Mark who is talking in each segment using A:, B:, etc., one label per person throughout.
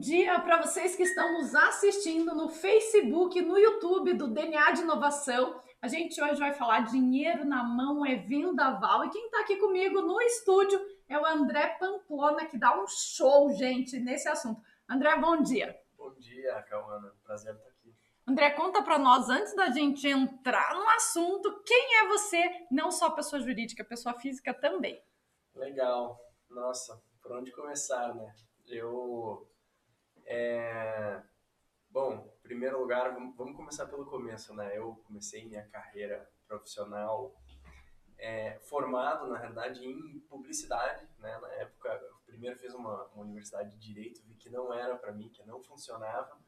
A: dia para vocês que estão nos assistindo no Facebook, no YouTube do DNA de Inovação. A gente hoje vai falar dinheiro na mão é vendaval. E quem está aqui comigo no estúdio é o André Pamplona, que dá um show, gente, nesse assunto. André, bom dia.
B: Bom dia, Cauana. Prazer estar aqui.
A: André, conta para nós, antes da gente entrar no assunto, quem é você? Não só pessoa jurídica, pessoa física também.
B: Legal. Nossa, por onde começar, né? Eu. É... Bom, em primeiro lugar, vamos começar pelo começo, né? Eu comecei minha carreira profissional é, formado, na realidade, em publicidade, né? Na época, eu primeiro fiz uma, uma universidade de Direito, vi que não era para mim, que não funcionava.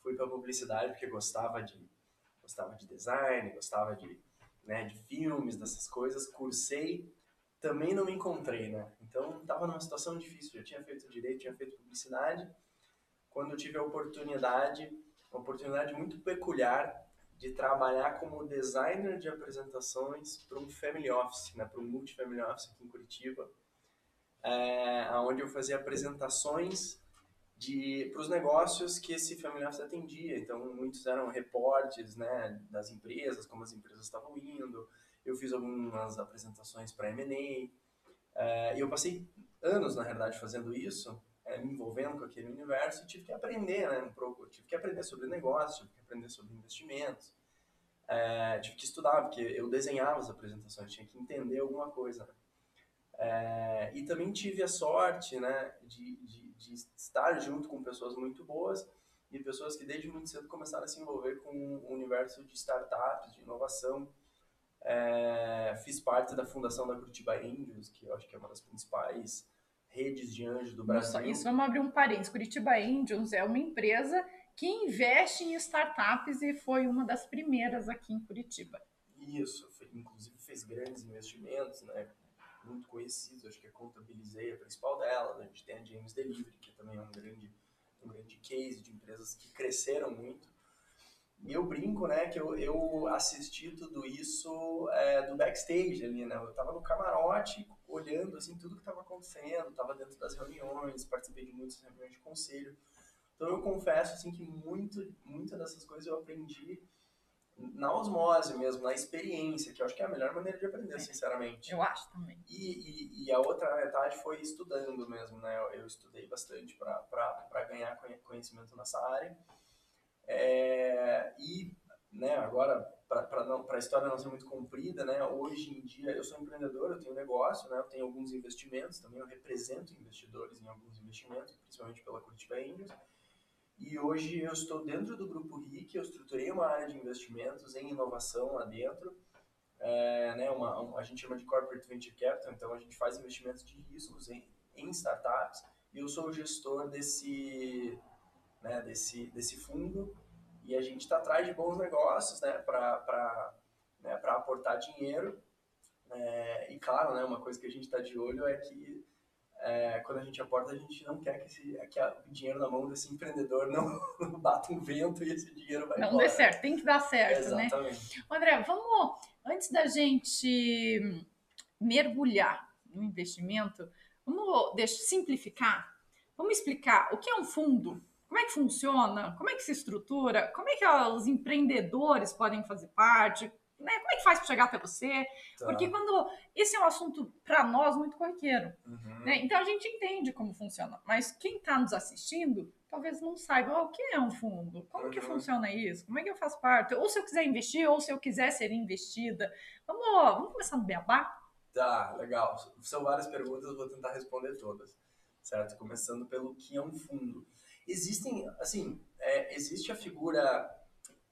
B: Fui para publicidade porque gostava de, gostava de design, gostava de, né, de filmes, dessas coisas. Cursei também não me encontrei, né? Então estava numa situação difícil. Eu tinha feito direito, tinha feito publicidade. Quando tive a oportunidade, uma oportunidade muito peculiar de trabalhar como designer de apresentações para um family office, né? Para um multifamily office aqui em Curitiba, é, onde eu fazia apresentações para os negócios que esse family office atendia. Então muitos eram reportes, né? Das empresas, como as empresas estavam indo eu fiz algumas apresentações para M&A, é, e eu passei anos, na realidade, fazendo isso, é, me envolvendo com aquele universo e tive que aprender, né, um pouco, tive que aprender sobre negócio, tive que aprender sobre investimentos, é, tive que estudar, porque eu desenhava as apresentações, tinha que entender alguma coisa, né? É, e também tive a sorte né, de, de, de, estar junto com pessoas muito boas e pessoas que desde muito cedo começaram a se envolver com o universo de startups, de inovação. É, fiz parte da fundação da Curitiba Angels, que eu acho que é uma das principais redes de anjos do Brasil.
A: Nossa, isso, vamos abrir um parênteses. Curitiba Angels é uma empresa que investe em startups e foi uma das primeiras aqui em Curitiba.
B: Isso, inclusive fez grandes investimentos, né? Muito conhecidos, acho que a Contabilizei a principal dela, a gente tem a James Delivery, que também é um grande, um grande case de empresas que cresceram muito. E eu brinco, né, que eu, eu assisti tudo isso é, do backstage ali, né? Eu tava no camarote, olhando, assim, tudo que tava acontecendo, tava dentro das reuniões, participei de muitas reuniões de conselho. Então eu confesso, assim, que muito, muitas dessas coisas eu aprendi na osmose mesmo, na experiência, que eu acho que é a melhor maneira de aprender, sinceramente.
A: Eu acho também.
B: E, e, e a outra metade foi estudando mesmo, né? Eu, eu estudei bastante para ganhar conhecimento nessa área. É, e né, agora, para a história não ser muito comprida, né, hoje em dia eu sou empreendedor, eu tenho negócio, né, eu tenho alguns investimentos, também eu represento investidores em alguns investimentos, principalmente pela Curitiba Angels. E hoje eu estou dentro do Grupo RIC, eu estruturei uma área de investimentos em inovação lá dentro. É, né, uma, uma, a gente chama de Corporate Venture Capital, então a gente faz investimentos de riscos em, em startups. E eu sou o gestor desse, né, desse, desse fundo e a gente está atrás de bons negócios né, para né, aportar dinheiro. É, e claro, né, uma coisa que a gente está de olho é que é, quando a gente aporta, a gente não quer que, esse, que o dinheiro na mão desse empreendedor não, não bata um vento e esse dinheiro vai
A: não
B: embora.
A: Não dê certo, tem que dar certo,
B: né? Exatamente.
A: né? André, vamos, antes da gente mergulhar no investimento, vamos deixa, simplificar, vamos explicar o que é um fundo, como é que funciona? Como é que se estrutura? Como é que os empreendedores podem fazer parte? Né? Como é que faz para chegar até você? Tá. Porque quando esse é um assunto para nós muito corriqueiro, uhum. né? então a gente entende como funciona, mas quem está nos assistindo talvez não saiba oh, o que é um fundo, como uhum. que funciona isso, como é que eu faço parte, ou se eu quiser investir, ou se eu quiser ser investida. Vamos, vamos começar no beabá?
B: Tá, legal. São várias perguntas, vou tentar responder todas, certo? Começando pelo que é um fundo. Existem, assim, é, existe a figura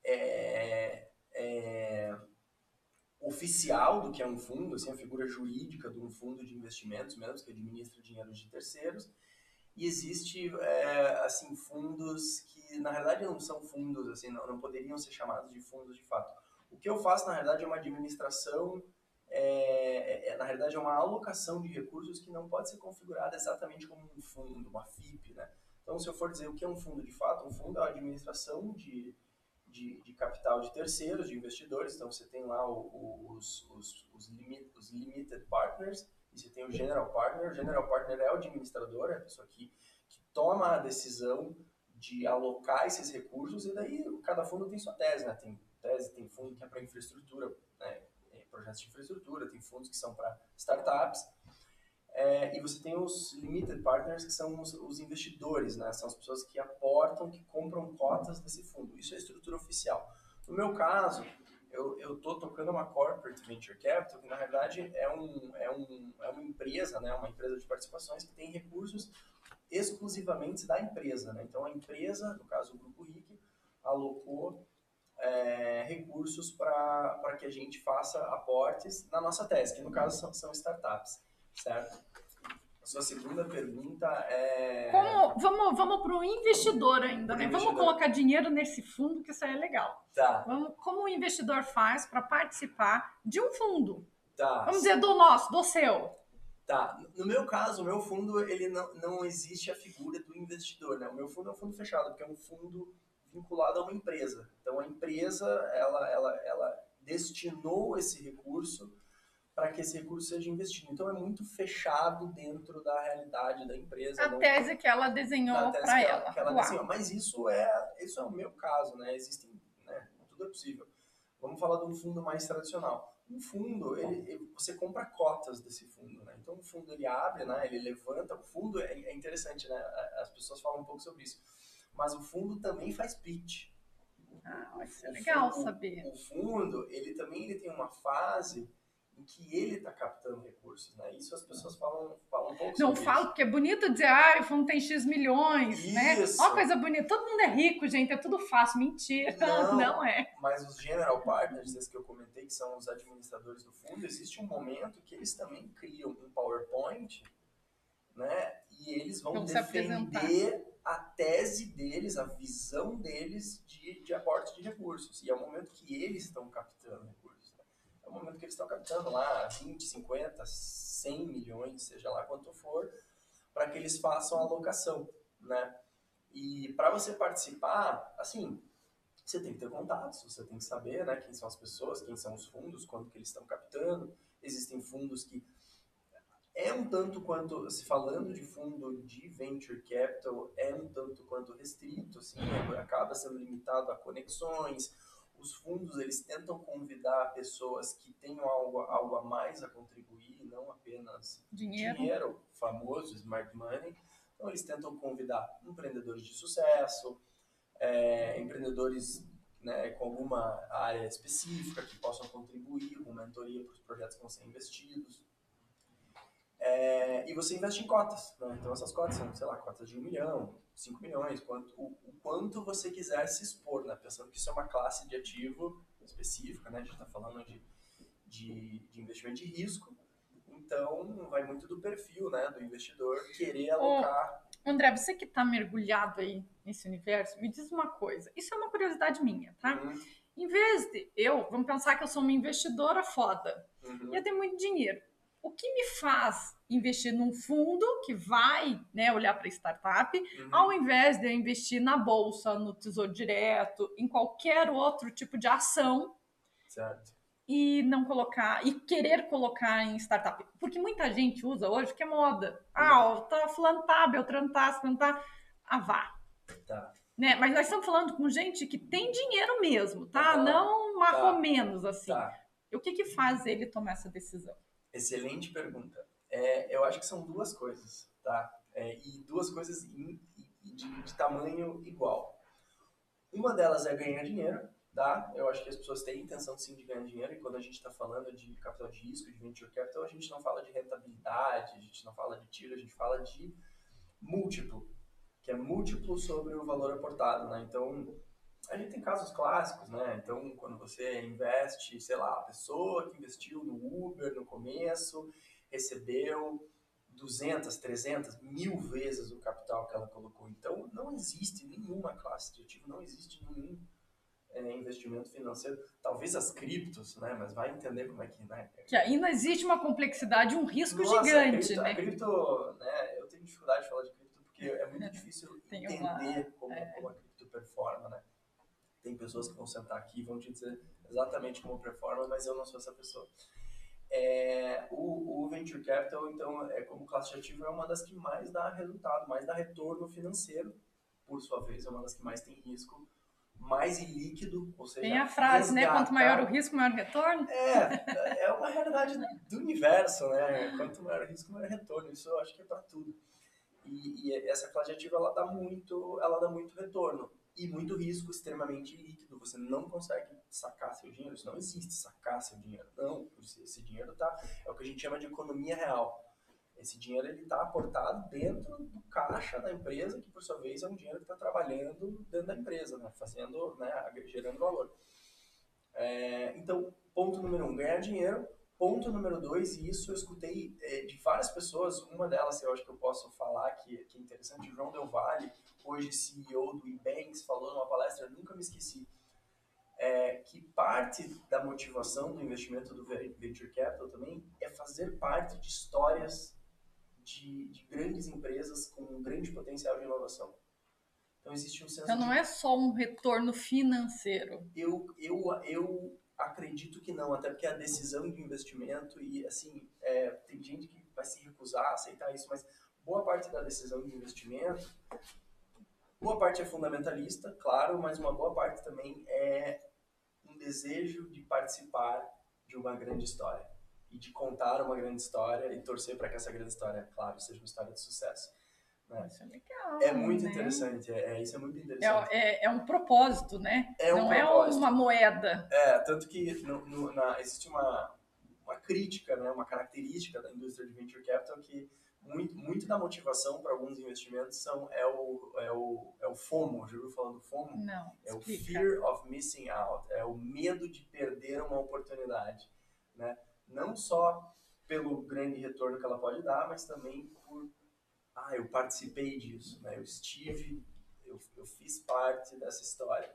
B: é, é, oficial do que é um fundo, assim, a figura jurídica de um fundo de investimentos mesmo, que administra dinheiro de terceiros, e existe, é, assim, fundos que, na realidade, não são fundos, assim, não, não poderiam ser chamados de fundos de fato. O que eu faço, na realidade, é uma administração é, é, na realidade, é uma alocação de recursos que não pode ser configurada exatamente como um fundo, uma FIP, né? Então, se eu for dizer o que é um fundo de fato, um fundo é a administração de, de, de capital de terceiros, de investidores. Então, você tem lá os, os, os, limit, os limited partners e você tem o general partner. O general partner é o administrador, é a pessoa que, que toma a decisão de alocar esses recursos e daí cada fundo tem sua tese, né? Tem tese, tem fundo que é para infraestrutura, né? projetos de infraestrutura, tem fundos que são para startups, é, e você tem os limited partners, que são os, os, investidores, né? São as pessoas que aportam, que compram cotas desse fundo. Isso é a estrutura oficial. No meu caso, eu estou tocando uma corporate venture capital, que na verdade é, um, é, um, é uma empresa, né? Uma empresa de participações que tem recursos exclusivamente da empresa, né? Então a empresa, no caso o Grupo RIC, alocou é, recursos para que a gente faça aportes na nossa que no caso são, são startups certo? A sua segunda pergunta é.
A: Como, vamos vamos para o investidor ainda, né? Investidor. Vamos colocar dinheiro nesse fundo, que isso aí é legal.
B: Tá.
A: Vamos, como o investidor faz para participar de um fundo?
B: Tá.
A: Vamos dizer, do nosso, do seu.
B: Tá. No meu caso, o meu fundo, ele não, não existe a figura do investidor, né? O meu fundo é um fundo fechado, porque é um fundo vinculado a uma empresa. Então, a empresa, ela, ela, ela destinou esse recurso para que esse recurso seja investido. Então é muito fechado dentro da realidade da empresa.
A: A não, tese que ela desenhou para ela.
B: ela, desenhou. Mas isso é, isso é o meu caso, né? Existem, né? tudo é possível. Vamos falar de um fundo mais tradicional. Um fundo, ele, ele, você compra cotas desse fundo, né? Então o fundo ele abre, né? Ele levanta. O fundo é, é interessante, né? As pessoas falam um pouco sobre isso. Mas o fundo também faz pitch.
A: Ah, isso é legal
B: fundo,
A: saber.
B: O fundo, ele também ele tem uma fase em que ele está captando recursos, né? Isso as pessoas falam, falam um pouco
A: Não falo, porque é bonito dizer, ah, o fundo tem X milhões, né?
B: Isso.
A: né? Ó, coisa bonita. Todo mundo é rico, gente, é tudo fácil. Mentira, não, não é.
B: Mas os general partners, esses que eu comentei, que são os administradores do fundo, existe um momento que eles também criam um PowerPoint, né? E eles vão defender a tese deles, a visão deles de, de aporte de recursos. E é o momento que eles estão captando no momento que eles estão captando lá 20, 50, 100 milhões, seja lá quanto for, para que eles façam a alocação, né? E para você participar, assim, você tem que ter contatos, você tem que saber, né, quem são as pessoas, quem são os fundos, quando que eles estão captando. Existem fundos que é um tanto quanto, se falando de fundo de venture capital, é um tanto quanto restrito, assim, né, acaba sendo limitado a conexões, os fundos eles tentam convidar pessoas que tenham algo, algo a mais a contribuir, não apenas
A: dinheiro,
B: dinheiro famoso, smart money. Então eles tentam convidar empreendedores de sucesso, é, empreendedores né, com alguma área específica que possam contribuir com mentoria para os projetos que vão ser investidos. É, e você investe em cotas. Né? Então essas cotas são, sei lá, cotas de um milhão, 5 milhões, quanto, o, o, quanto você quiser se expor, né? Pensando que isso é uma classe de ativo específica, né? A gente está falando de, de, de, investimento de risco. Então, vai muito do perfil, né? Do investidor querer alocar.
A: Ô, André, você que está mergulhado aí nesse universo, me diz uma coisa. Isso é uma curiosidade minha, tá? Uhum. Em vez de eu, vamos pensar que eu sou uma investidora foda. Uhum. E eu tenho muito dinheiro o que me faz investir num fundo que vai né, olhar para startup, uhum. ao invés de eu investir na bolsa, no tesouro direto, em qualquer outro tipo de ação.
B: Certo.
A: E não colocar, e querer colocar em startup. Porque muita gente usa hoje que é moda. Ah, ó, tá fulano tá, Beltrano tá, fulano tá. Ah, vá.
B: Tá.
A: Né? Mas nós estamos falando com gente que tem dinheiro mesmo, tá? Uhum. Não marromenos, tá. assim. Tá. E o que que faz ele tomar essa decisão?
B: Excelente pergunta. É, eu acho que são duas coisas, tá? É, e duas coisas de, de, tamanho igual. Uma delas é ganhar dinheiro, tá? Eu acho que as pessoas têm intenção sim de ganhar dinheiro e quando a gente está falando de capital de risco, de venture capital, a gente não fala de rentabilidade, a gente não fala de tiro, a gente fala de múltiplo, que é múltiplo sobre o valor aportado, né? Então, a gente tem casos clássicos, né? Então, quando você investe, sei lá, a pessoa que investiu no Uber no começo recebeu 200, 300, mil vezes o capital que ela colocou. Então, não existe nenhuma classe de ativo, não existe nenhum é, investimento financeiro. Talvez as criptos, né? Mas vai entender como é que, né?
A: Que ainda existe uma complexidade, um risco Nossa, gigante,
B: a cripto,
A: né?
B: A cripto, né? Eu tenho dificuldade de falar de cripto porque é muito difícil entender uma, como, é... como a cripto performa, né? Tem pessoas que vão sentar aqui e vão te dizer exatamente como performa, mas eu não sou essa pessoa. É, o, o, Venture Capital, então, é, como classe de ativo, é uma das que mais dá resultado, mais dá retorno financeiro, por sua vez, é uma das que mais tem risco, mais ilíquido, ou seja...
A: Tem a frase, né? Quanto maior o risco, maior o retorno.
B: É, é uma realidade do universo, né? Quanto maior o risco, maior o retorno. Isso eu acho que é para tudo. E, e, essa classe de ativo, ela dá muito, ela dá muito retorno e muito risco extremamente líquido. Você não consegue sacar seu dinheiro. Isso não existe sacar seu dinheiro. Não, esse dinheiro tá é o que a gente chama de economia real. Esse dinheiro ele está aportado dentro do caixa da empresa, que por sua vez é um dinheiro que está trabalhando dentro da empresa, né? fazendo, né? gerando valor. É, então, ponto número um, ganhar dinheiro. Ponto número dois, e isso eu escutei é, de várias pessoas, uma delas eu acho que eu posso falar que, que é interessante, o João Del Valle, hoje CEO do Ebanks, falou numa palestra, nunca me esqueci, é, que parte da motivação do investimento do Venture Capital também é fazer parte de histórias de, de grandes empresas com um grande potencial de inovação.
A: Então existe um senso Então não de... é só um retorno financeiro.
B: Eu, eu, eu acredito que não, até porque a decisão de investimento e assim, é, tem gente que vai se recusar a aceitar isso, mas boa parte da decisão de investimento Boa parte é fundamentalista, claro, mas uma boa parte também é um desejo de participar de uma grande história e de contar uma grande história e torcer para que essa grande história, claro, seja uma história de sucesso.
A: Né? Isso é legal.
B: É muito né? interessante, é, é, isso é muito é, interessante.
A: É, é, é um propósito, né? É um Não é propósito. é uma moeda.
B: É, tanto que no, no, na, existe uma, uma crítica, né, uma característica da indústria de venture capital que muito, muito da motivação para alguns investimentos são, é, o, é, o, é o FOMO. Já ouviu falar do FOMO?
A: Não.
B: É o Fear of Missing Out. É o medo de perder uma oportunidade. Né? Não só pelo grande retorno que ela pode dar, mas também por. Ah, eu participei disso. Né? Eu estive, eu, eu fiz parte dessa história.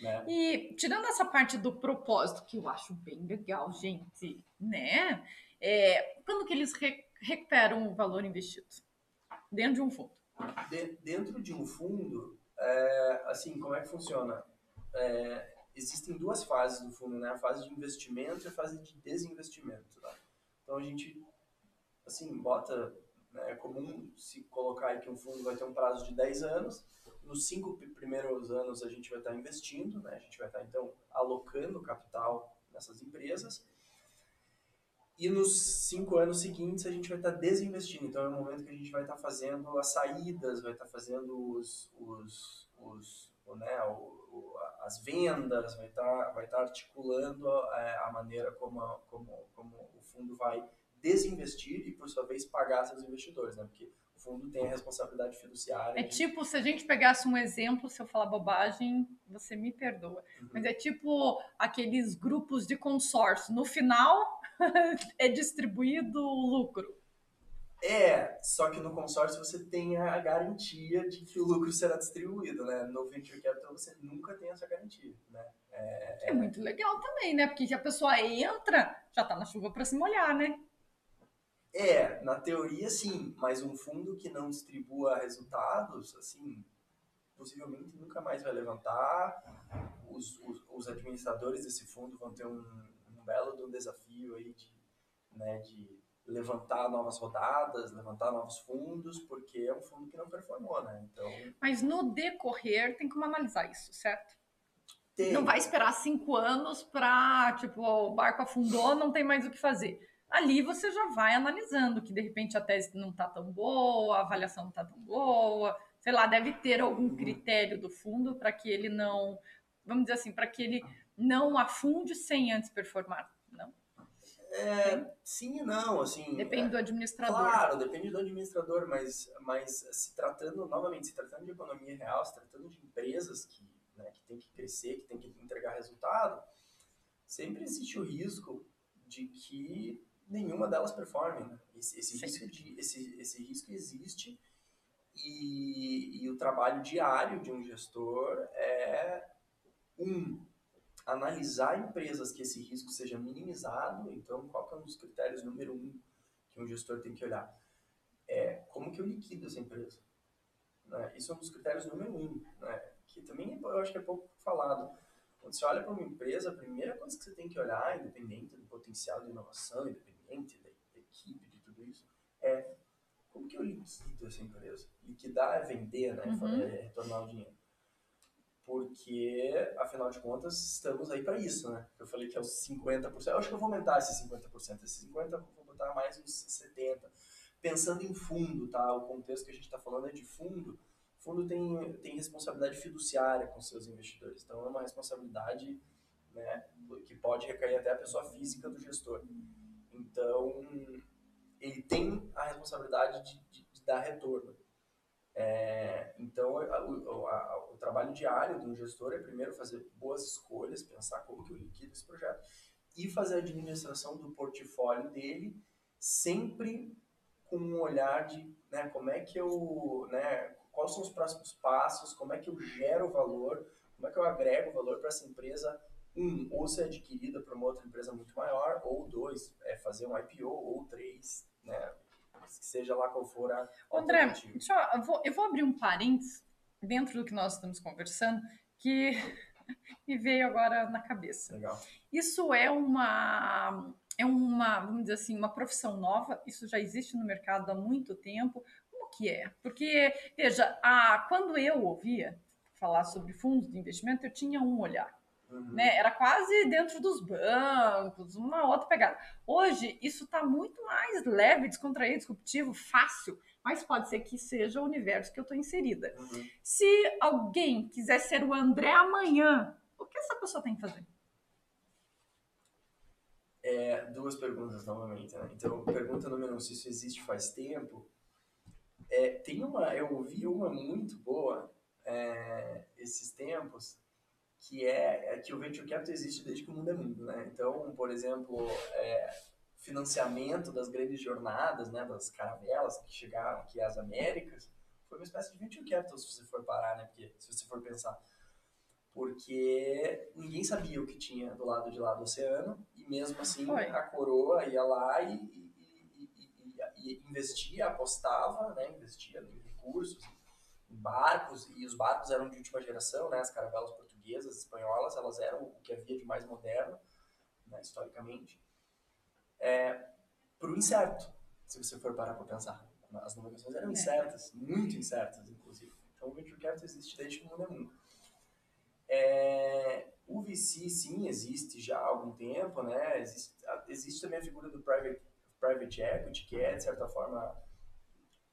B: Né?
A: E tirando essa parte do propósito, que eu acho bem legal, gente, né? É, quando que eles re recuperam o valor investido dentro de um fundo?
B: De, dentro de um fundo, é, assim, como é que funciona? É, existem duas fases do fundo, né? A fase de investimento e a fase de desinvestimento. Tá? Então a gente, assim, bota, né, é comum se colocar que um fundo vai ter um prazo de 10 anos. Nos cinco primeiros anos a gente vai estar investindo, né? A gente vai estar então alocando capital nessas empresas e nos cinco anos seguintes a gente vai estar desinvestindo. Então é o momento que a gente vai estar fazendo as saídas, vai estar fazendo os, os, os né, o, o, as vendas, vai estar, vai estar articulando a, é, a maneira como, a, como, como o fundo vai desinvestir e, por sua vez, pagar seus investidores, né? Porque o fundo tem a responsabilidade fiduciária.
A: É de... tipo, se a gente pegasse um exemplo, se eu falar bobagem, você me perdoa. Uhum. Mas é tipo aqueles grupos de consórcio. No final, é distribuído o lucro.
B: É, só que no consórcio você tem a garantia de que o lucro será distribuído, né? No Venture Capital você nunca tem essa garantia, né?
A: É, é... é muito legal também, né? Porque se a pessoa entra, já tá na chuva para se molhar, né?
B: É, na teoria sim, mas um fundo que não distribua resultados, assim, possivelmente nunca mais vai levantar. Os, os, os administradores desse fundo vão ter um, um belo de um desafio aí de, né, de levantar novas rodadas, levantar novos fundos, porque é um fundo que não performou, né? Então...
A: Mas no decorrer tem como analisar isso, certo? Tem. Não vai esperar cinco anos para, tipo, o barco afundou, não tem mais o que fazer. Ali você já vai analisando que de repente a tese não está tão boa, a avaliação não está tão boa, sei lá, deve ter algum uhum. critério do fundo para que ele não, vamos dizer assim, para que ele não afunde sem antes performar, não?
B: É, sim e não, assim.
A: Depende
B: é,
A: do administrador.
B: Claro, depende do administrador, mas, mas se tratando, novamente, se tratando de economia real, se tratando de empresas que, né, que tem que crescer, que tem que entregar resultado, sempre existe o risco de que nenhuma delas performe. Né? Esse, esse risco de, esse, esse risco existe e, e o trabalho diário de um gestor é um analisar empresas que esse risco seja minimizado. Então, qual que é um dos critérios número um que um gestor tem que olhar? É como que eu liquido essa empresa. Né? Isso é um dos critérios número um, né? que também eu acho que é pouco falado. Quando você olha para uma empresa, a primeira coisa que você tem que olhar, independente do potencial de inovação, independente da, da equipe, de tudo isso, é como que eu liquido essa empresa? Liquidar é vender, né?
A: Uhum.
B: É retornar o dinheiro. Porque, afinal de contas, estamos aí para isso, né? Eu falei que é os 50%. Eu acho que eu vou aumentar esses 50%. Esses 50% eu vou botar mais uns 70%. Pensando em fundo, tá? O contexto que a gente está falando é de fundo. Fundo tem, tem responsabilidade fiduciária com seus investidores. Então, é uma responsabilidade né, que pode recair até a pessoa física do gestor. Então, ele tem a responsabilidade de, de, de dar retorno. É, então, a, a, trabalho diário do gestor é primeiro fazer boas escolhas, pensar como que eu liquido esse projeto e fazer a administração do portfólio dele sempre com um olhar de né, como é que eu, né, quais são os próximos passos, como é que eu gero valor, como é que eu agrego valor para essa empresa um, ou ser adquirida por uma outra empresa muito maior, ou dois, é fazer um IPO, ou três, né? Seja lá qual for a.
A: André, deixa eu, eu, vou, eu vou abrir um parênteses dentro do que nós estamos conversando, que me veio agora na cabeça.
B: Legal.
A: Isso é uma é uma, vamos dizer assim, uma profissão nova, isso já existe no mercado há muito tempo. Como que é? Porque, veja, a, quando eu ouvia falar sobre fundos de investimento, eu tinha um olhar. Uhum. Né? Era quase dentro dos bancos, uma outra pegada. Hoje, isso está muito mais leve, descontraído, disruptivo, fácil, mas pode ser que seja o universo que eu estou inserida. Uhum. Se alguém quiser ser o André amanhã, o que essa pessoa tem que fazer?
B: É, duas perguntas novamente. Né? Então, pergunta número um, se isso existe faz tempo. É, tem uma, eu ouvi uma muito boa é, esses tempos, que é, é, que o venture capital existe desde que o mundo é mundo, né? Então, por exemplo, é, financiamento das grandes jornadas, né, das caravelas que chegaram aqui às Américas, foi uma espécie de venture capital, se você for parar, né? Porque, se você for pensar. Porque ninguém sabia o que tinha do lado de lá do oceano, e mesmo assim foi. a coroa ia lá e, e, e, e, investia, apostava, né, investia em recursos, em barcos, e os barcos eram de última geração, né, as caravelas portuguesas, espanholas, elas eram o que havia de mais moderno, né, historicamente, é, para o incerto, se você for parar para pensar. As navegações eram é. incertas, muito incertas, inclusive. Então, o Venture Capital existe desde que o mundo é mundo. É, o VC, sim, existe já há algum tempo, né? Existe, existe também a figura do private, private equity, que é, de certa forma,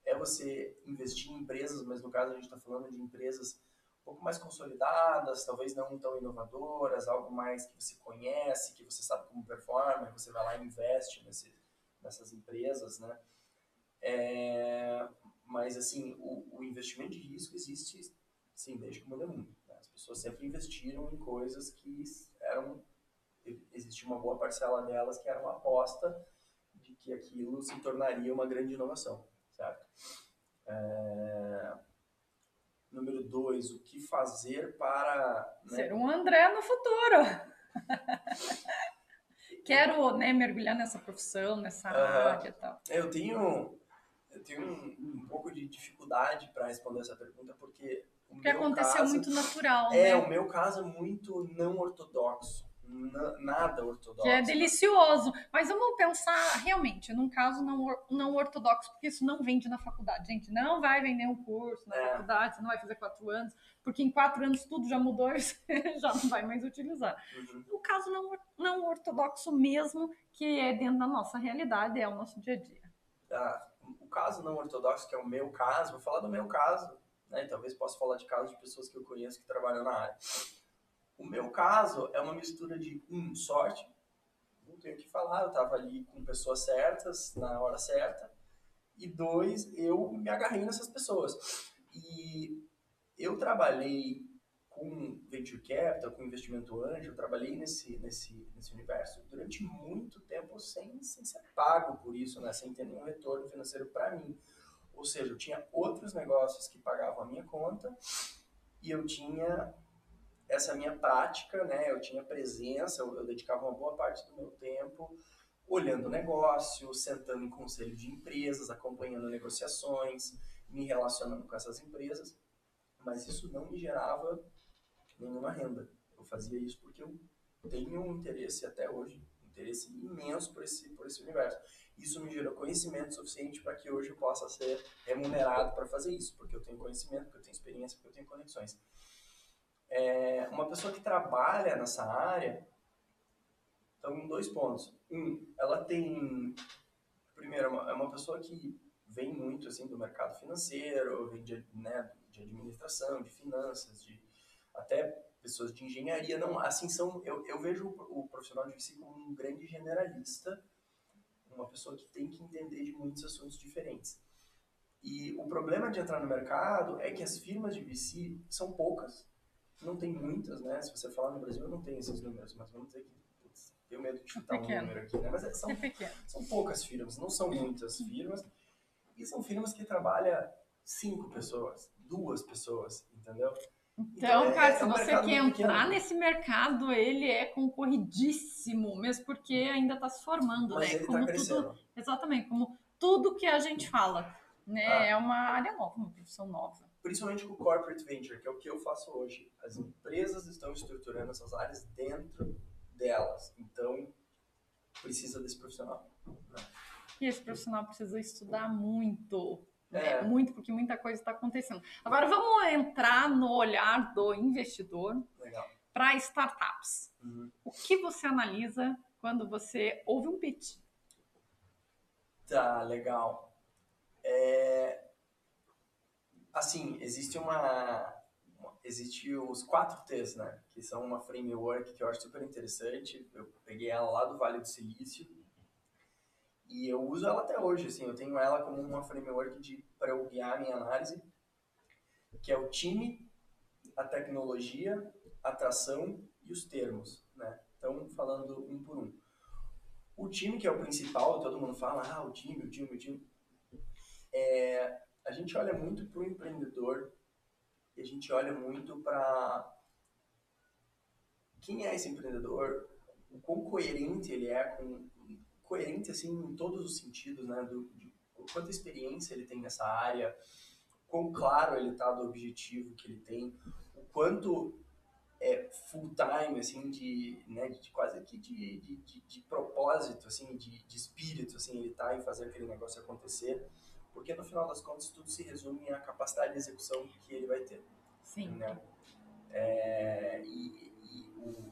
B: é você investir em empresas, mas no caso a gente está falando de empresas pouco mais consolidadas, talvez não tão inovadoras, algo mais que você conhece, que você sabe como performa, você vai lá e investe nesse, nessas empresas, né? É, mas, assim, o, o, investimento de risco existe, sim, desde que o mundo é mundo. Né? As pessoas sempre investiram em coisas que eram... Existia uma boa parcela delas que era uma aposta de que aquilo se tornaria uma grande inovação, certo? É, Número dois, o que fazer para.
A: Né? Ser um André no futuro. Quero né, mergulhar nessa profissão, nessa área e tal.
B: Eu tenho, eu tenho um, um pouco de dificuldade para responder essa pergunta, porque.
A: Porque aconteceu caso, muito natural.
B: É,
A: né?
B: o meu caso é muito não ortodoxo nada ortodoxo.
A: Que é delicioso. Mas vamos pensar realmente num caso não, não ortodoxo, porque isso não vende na faculdade. Gente, não vai vender um curso na é. faculdade, você não vai fazer quatro anos, porque em quatro anos tudo já mudou e você já não vai mais utilizar. Uhum. O caso não, não ortodoxo mesmo, que é dentro da nossa realidade, é o nosso dia a dia.
B: Ah, o caso não ortodoxo, que é o meu caso, vou falar do meu caso, né? talvez possa falar de casos de pessoas que eu conheço que trabalham na área. O meu caso é uma mistura de, um, sorte, não tenho o que falar, eu estava ali com pessoas certas, na hora certa, e dois, eu me agarrei nessas pessoas. E eu trabalhei com venture capital, com investimento anjo, eu trabalhei nesse, nesse, nesse universo durante muito tempo sem, sem ser pago por isso, né? sem ter nenhum retorno financeiro para mim. Ou seja, eu tinha outros negócios que pagavam a minha conta e eu tinha essa minha prática, né? Eu tinha presença, eu, eu dedicava uma boa parte do meu tempo olhando o negócio, sentando em conselho de empresas, acompanhando negociações, me relacionando com essas empresas, mas isso não me gerava nenhuma renda. Eu fazia isso porque eu tenho um interesse até hoje, um interesse imenso por esse, por esse universo. isso me gerou conhecimento suficiente para que hoje eu possa ser remunerado para fazer isso, porque eu tenho conhecimento, porque eu tenho experiência, porque eu tenho conexões. É, uma pessoa que trabalha nessa área, então, dois pontos. Um, ela tem, primeiro, é uma, é uma pessoa que vem muito assim do mercado financeiro, vem de, né, de administração, de finanças, de até pessoas de engenharia, não, assim são, eu, eu vejo o, profissional de VC como um grande generalista, uma pessoa que tem que entender de muitos assuntos diferentes. E o problema de entrar no mercado é que as firmas de VC são poucas, não tem muitas, né? Se você falar no Brasil, eu não tenho esses números, mas vamos dizer que putz, tenho medo de chutar um número aqui, né? Mas é, são, é são poucas firmas, não são muitas firmas, e são firmas que trabalham cinco pessoas, duas pessoas, entendeu?
A: Então, então cara, é, se é um você quer entrar nesse mercado, ele é concorridíssimo, mesmo porque ainda está se formando,
B: Mas
A: né?
B: Ele tá
A: como
B: tá
A: tudo, exatamente, como tudo que a gente fala, né? Ah. É uma área nova, uma profissão nova.
B: Principalmente com o corporate venture, que é o que eu faço hoje. As empresas estão estruturando essas áreas dentro delas. Então, precisa desse profissional. Né?
A: E esse profissional precisa estudar muito é. Muito, porque muita coisa está acontecendo. Agora vamos entrar no olhar do investidor para startups. Uhum. O que você analisa quando você ouve um pitch?
B: Tá, legal. É... Assim, existe uma. Existe os quatro T's, né? Que são uma framework que eu acho super interessante. Eu peguei ela lá do Vale do Silício e eu uso ela até hoje, assim, eu tenho ela como uma framework para eu guiar a minha análise, que é o time, a tecnologia, a atração e os termos, né? Então, falando um por um. O time, que é o principal, todo mundo fala, ah, o time, o time, o time. É, a gente olha muito para o empreendedor e a gente olha muito para quem é esse empreendedor, o quão coerente ele é com coerente assim em todos os sentidos, né? Do, de quanta experiência ele tem nessa área, quão claro ele está do objetivo que ele tem, o quanto é full time assim de, né, de quase que de, de, de, de propósito assim, de, de espírito assim ele tá em fazer aquele negócio acontecer, porque no final das contas tudo se resume à capacidade de execução que ele vai ter.
A: Sim.
B: Né? É, e, e o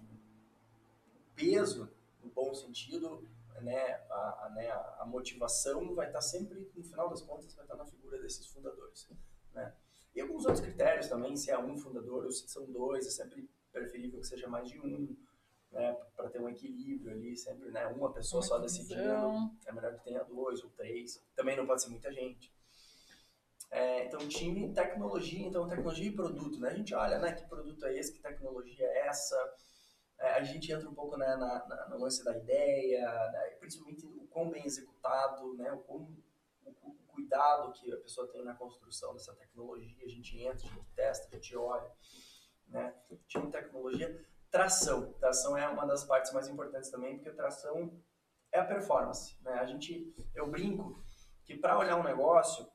B: peso, no bom sentido, né, a, a, né, a motivação vai estar sempre, no final das contas, vai estar na figura desses fundadores. Né? E alguns outros critérios também, se é um fundador ou se são dois, é sempre preferível que seja mais de um, né, para ter um equilíbrio ali, sempre né, uma pessoa uma só decidindo, é melhor que tenha dois ou três, também não pode ser muita gente. É, então, time, tecnologia, então tecnologia e produto, né? A gente olha, né, que produto é esse, que tecnologia é essa, é, a gente entra um pouco né, na, na, no lance da ideia, né, principalmente o quão bem executado, né, o, quão, o, o, cuidado que a pessoa tem na construção dessa tecnologia. A gente entra, a gente testa, a gente olha. Né? Time tecnologia. Tração. Tração é uma das partes mais importantes também, porque tração é a performance. Né? A gente, eu brinco que para olhar um negócio,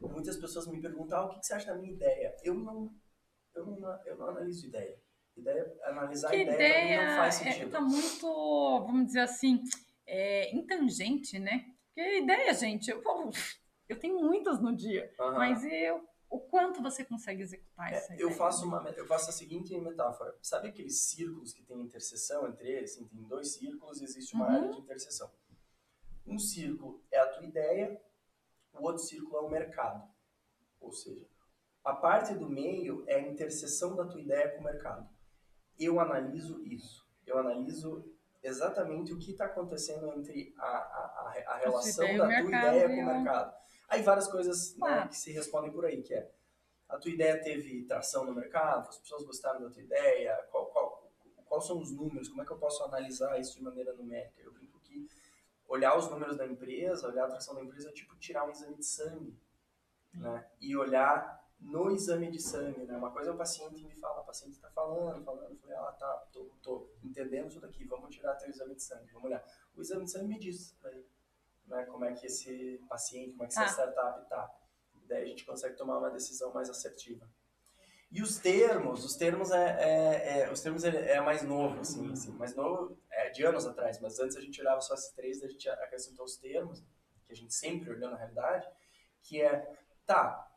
B: muitas pessoas me perguntam ah, o que você acha da minha ideia. Eu não, eu não, eu não analiso ideia. Ideia, analisar que ideia, ideia não faz é, sentido.
A: Está muito, vamos dizer assim, é, intangente, né? Porque ideia, gente, eu, eu tenho muitas no dia, uhum. mas eu, o quanto você consegue executar é, essa
B: eu Faço uma, eu faço a seguinte metáfora. Sabe aqueles círculos que tem interseção entre eles? Assim, tem dois círculos e existe uma uhum. área de interseção. Um círculo é a tua ideia, o outro círculo é o mercado. Ou seja, a parte do meio é a interseção da tua ideia com o mercado eu analiso isso. Eu analiso exatamente o que está acontecendo entre a, a, a relação da tua ideia com o mercado. Aí várias coisas né, que se respondem por aí, que é a tua ideia teve tração no mercado, as pessoas gostaram da tua ideia, qual, qual, quais são os números, como é que eu posso analisar isso de maneira numérica? Eu brinco que olhar os números da empresa, olhar a tração da empresa é tipo tirar um exame de sangue, né? E olhar no exame de sangue, né? Uma coisa é o paciente me fala, o paciente está falando, falando, eu falei, ah, tá, tô, tô entendendo isso daqui, vamos tirar teu exame de sangue, vamos olhar. O exame de sangue me diz aí, né, como é que esse paciente, como é que essa ah. startup tá. E daí a gente consegue tomar uma decisão mais assertiva. E os termos, os termos é, é, é os termos é, é, mais novo, assim, assim, mais novo, é, de anos atrás, mas antes a gente olhava só esses três, a gente acrescentou os termos, que a gente sempre olhou na realidade, que é, tá,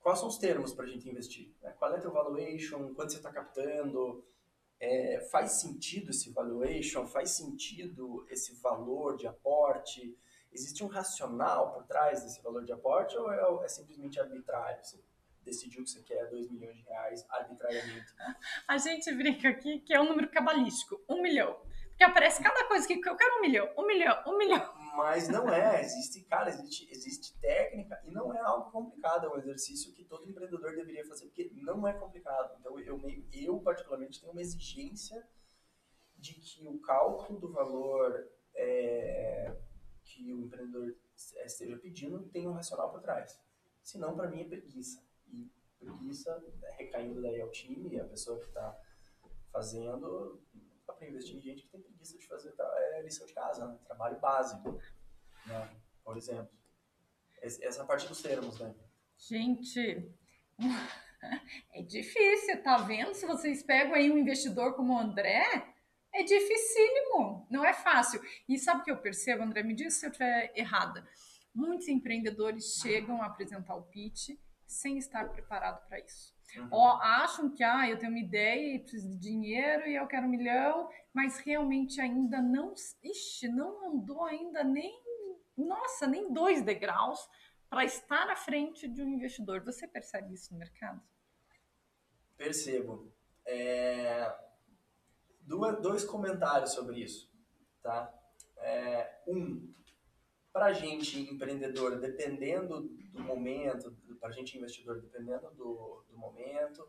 B: quais são os termos para a gente investir? Né? Qual é teu valuation? Quanto você está captando? É, faz sentido esse valuation? Faz sentido esse valor de aporte? Existe um racional por trás desse valor de aporte ou é, é simplesmente arbitrário? Você decidiu que você quer 2 milhões de reais arbitrariamente?
A: A gente brinca aqui que é um número cabalístico, um milhão. Porque aparece cada coisa que eu quero um milhão, um milhão, um milhão.
B: Mas não é, existe, cara, existe, existe técnica e não é algo complicado, é um exercício que todo empreendedor deveria fazer, porque não é complicado. Então, eu, eu particularmente, tenho uma exigência de que o cálculo do valor é, que o empreendedor esteja pedindo tenha um racional por trás. Senão, para mim, é preguiça. E preguiça recaindo daí ao time, a pessoa que está fazendo, para investir em gente que tem preguiça de fazer é, lição de casa, né? trabalho básico, né? por exemplo. Essa parte dos termos, né?
A: Gente, é difícil, tá vendo? Se vocês pegam aí um investidor como o André, é dificílimo, não é fácil. E sabe o que eu percebo, André? Me diz se eu estiver errada. Muitos empreendedores chegam a apresentar o pitch sem estar preparado para isso. Uhum. Ou acham que ah, eu tenho uma ideia e preciso de dinheiro e eu quero um milhão, mas realmente ainda não, ixi, não andou ainda nem, nossa, nem dois degraus para estar à frente de um investidor. Você percebe isso no mercado?
B: Percebo. É... dois comentários sobre isso, tá? É... um, para gente empreendedor, dependendo do momento, para gente investidor, dependendo do, do momento,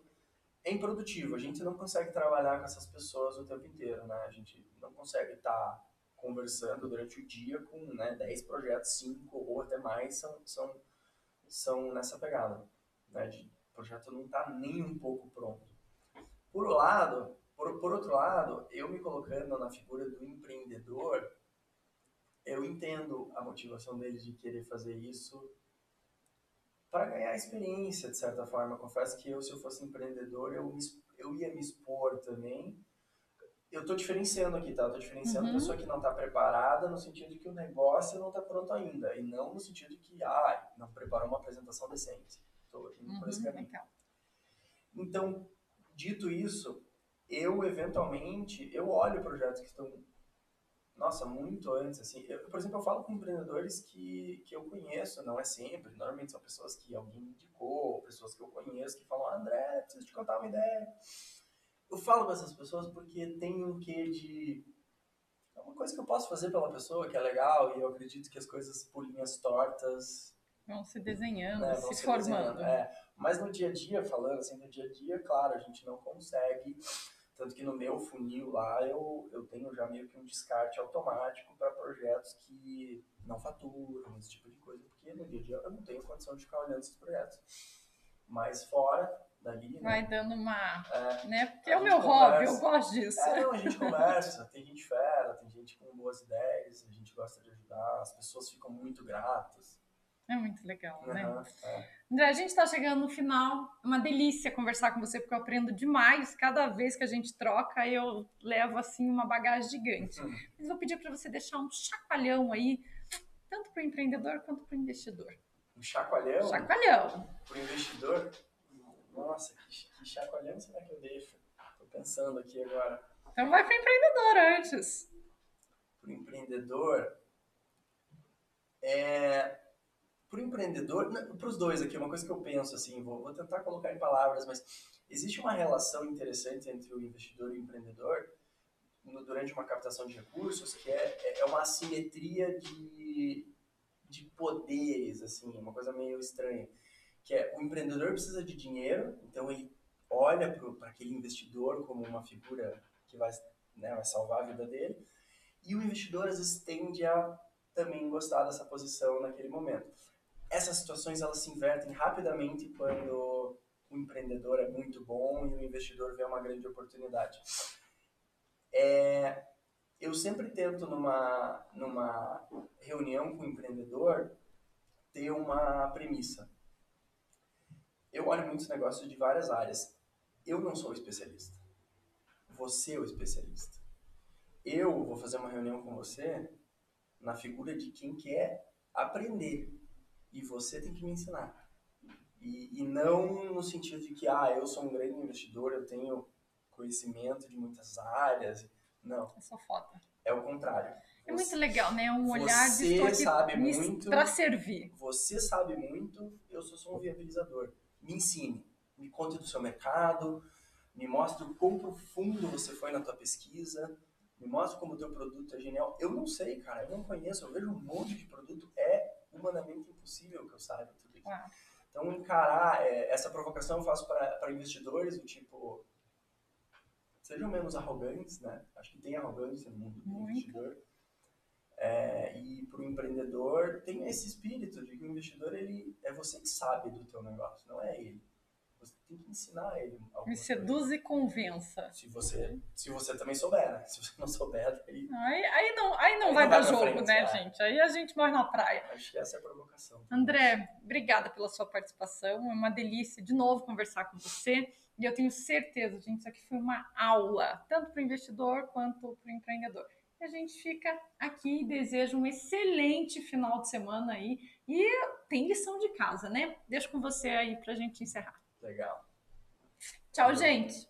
B: é improdutivo. A gente não consegue trabalhar com essas pessoas o tempo inteiro, né? A gente não consegue estar tá conversando durante o dia com né, 10 projetos, 5 ou até mais são, são, são nessa pegada. Né? O projeto não está nem um pouco pronto. Por, lado, por, por outro lado, eu me colocando na figura do empreendedor, eu entendo a motivação deles de querer fazer isso para ganhar experiência, de certa forma. Confesso que eu, se eu fosse empreendedor, eu, me, eu ia me expor também. Eu estou diferenciando aqui, tá? Estou diferenciando uhum. a pessoa que não está preparada no sentido de que o negócio não está pronto ainda. E não no sentido de que, ah, não preparou uma apresentação decente. Estou indo uhum, por esse uhum, caminho. Legal. Então, dito isso, eu, eventualmente, eu olho projetos que estão nossa, muito antes, assim. Eu, por exemplo, eu falo com empreendedores que, que eu conheço, não é sempre, normalmente são pessoas que alguém me indicou, pessoas que eu conheço que falam, André, preciso te contar uma ideia. Eu falo com essas pessoas porque tem um quê de... É uma coisa que eu posso fazer pela pessoa que é legal e eu acredito que as coisas por linhas tortas...
A: Vão se desenhando, né, vão se, se formando.
B: É. Mas no dia a dia, falando assim, no dia a dia, claro, a gente não consegue tanto que no meu funil lá eu, eu tenho já meio que um descarte automático para projetos que não faturam, esse tipo de coisa, porque no dia a dia eu não tenho condição de ficar olhando esses projetos. Mas fora dali. Né,
A: Vai dando uma. É, né? Porque é o meu conversa, hobby, eu gosto disso.
B: É, não, a gente conversa, tem gente fera, tem gente com boas ideias, a gente gosta de ajudar, as pessoas ficam muito gratas.
A: É muito legal, uhum, né? É. André, a gente está chegando no final. É uma delícia conversar com você, porque eu aprendo demais. Cada vez que a gente troca, eu levo assim uma bagagem gigante. Uhum. Mas vou pedir para você deixar um chacoalhão aí, tanto para o empreendedor quanto para o investidor.
B: Um chacoalhão?
A: Chacoalhão.
B: Para o investidor? Nossa, que, que chacoalhão será que eu deixo? Estou pensando aqui agora.
A: Então vai para o empreendedor antes.
B: Para o empreendedor, é para o empreendedor, para os dois aqui, uma coisa que eu penso, assim, vou, vou, tentar colocar em palavras, mas existe uma relação interessante entre o investidor e o empreendedor no, durante uma captação de recursos, que é, é, é uma assimetria de, de poderes, assim, uma coisa meio estranha, que é o empreendedor precisa de dinheiro, então ele olha para aquele investidor como uma figura que vai, né, vai salvar a vida dele, e o investidor às vezes tende a também gostar dessa posição naquele momento essas situações elas se invertem rapidamente quando o empreendedor é muito bom e o investidor vê uma grande oportunidade. É, eu sempre tento numa numa reunião com o empreendedor ter uma premissa. Eu olho muitos negócios de várias áreas. Eu não sou especialista. Você é o especialista. eu vou fazer uma reunião com você na figura de quem quer aprender e você tem que me ensinar. E, e não no sentido de que, ah, eu sou um grande investidor, eu tenho conhecimento de muitas áreas. Não.
A: É só foda.
B: É o contrário.
A: É você, muito legal, né? Um olhar
B: de estou sabe muito
A: para servir.
B: Você sabe muito, eu sou só um viabilizador. Me ensine, me conte do seu mercado, me mostre o quão profundo você foi na tua pesquisa, me mostre como o teu produto é genial. Eu não sei, cara, eu não conheço, eu vejo um monte de produto, é humanamente impossível que eu saiba tudo isso. Ah. Então, encarar é, essa provocação eu faço para investidores do tipo, sejam menos arrogantes, né? Acho que tem arrogância no mundo do Muito. investidor. É, e para o empreendedor tem esse espírito de que o investidor ele é você que sabe do teu negócio, não é ele. Tem que ensinar ele.
A: Me seduz e convença.
B: Se você, se você também souber, né? Se você não souber,
A: aí, aí, aí não, aí não aí vai não dar jogo, frente, né, é. gente? Aí a gente morre na praia.
B: Acho que essa é a provocação.
A: André, obrigada pela sua participação. É uma delícia de novo conversar com você. E eu tenho certeza, gente, isso aqui foi uma aula, tanto para o investidor quanto para o empreendedor. E a gente fica aqui e deseja um excelente final de semana aí. E tem lição de casa, né? Deixo com você aí para a gente encerrar.
B: Legal.
A: Tchau, gente.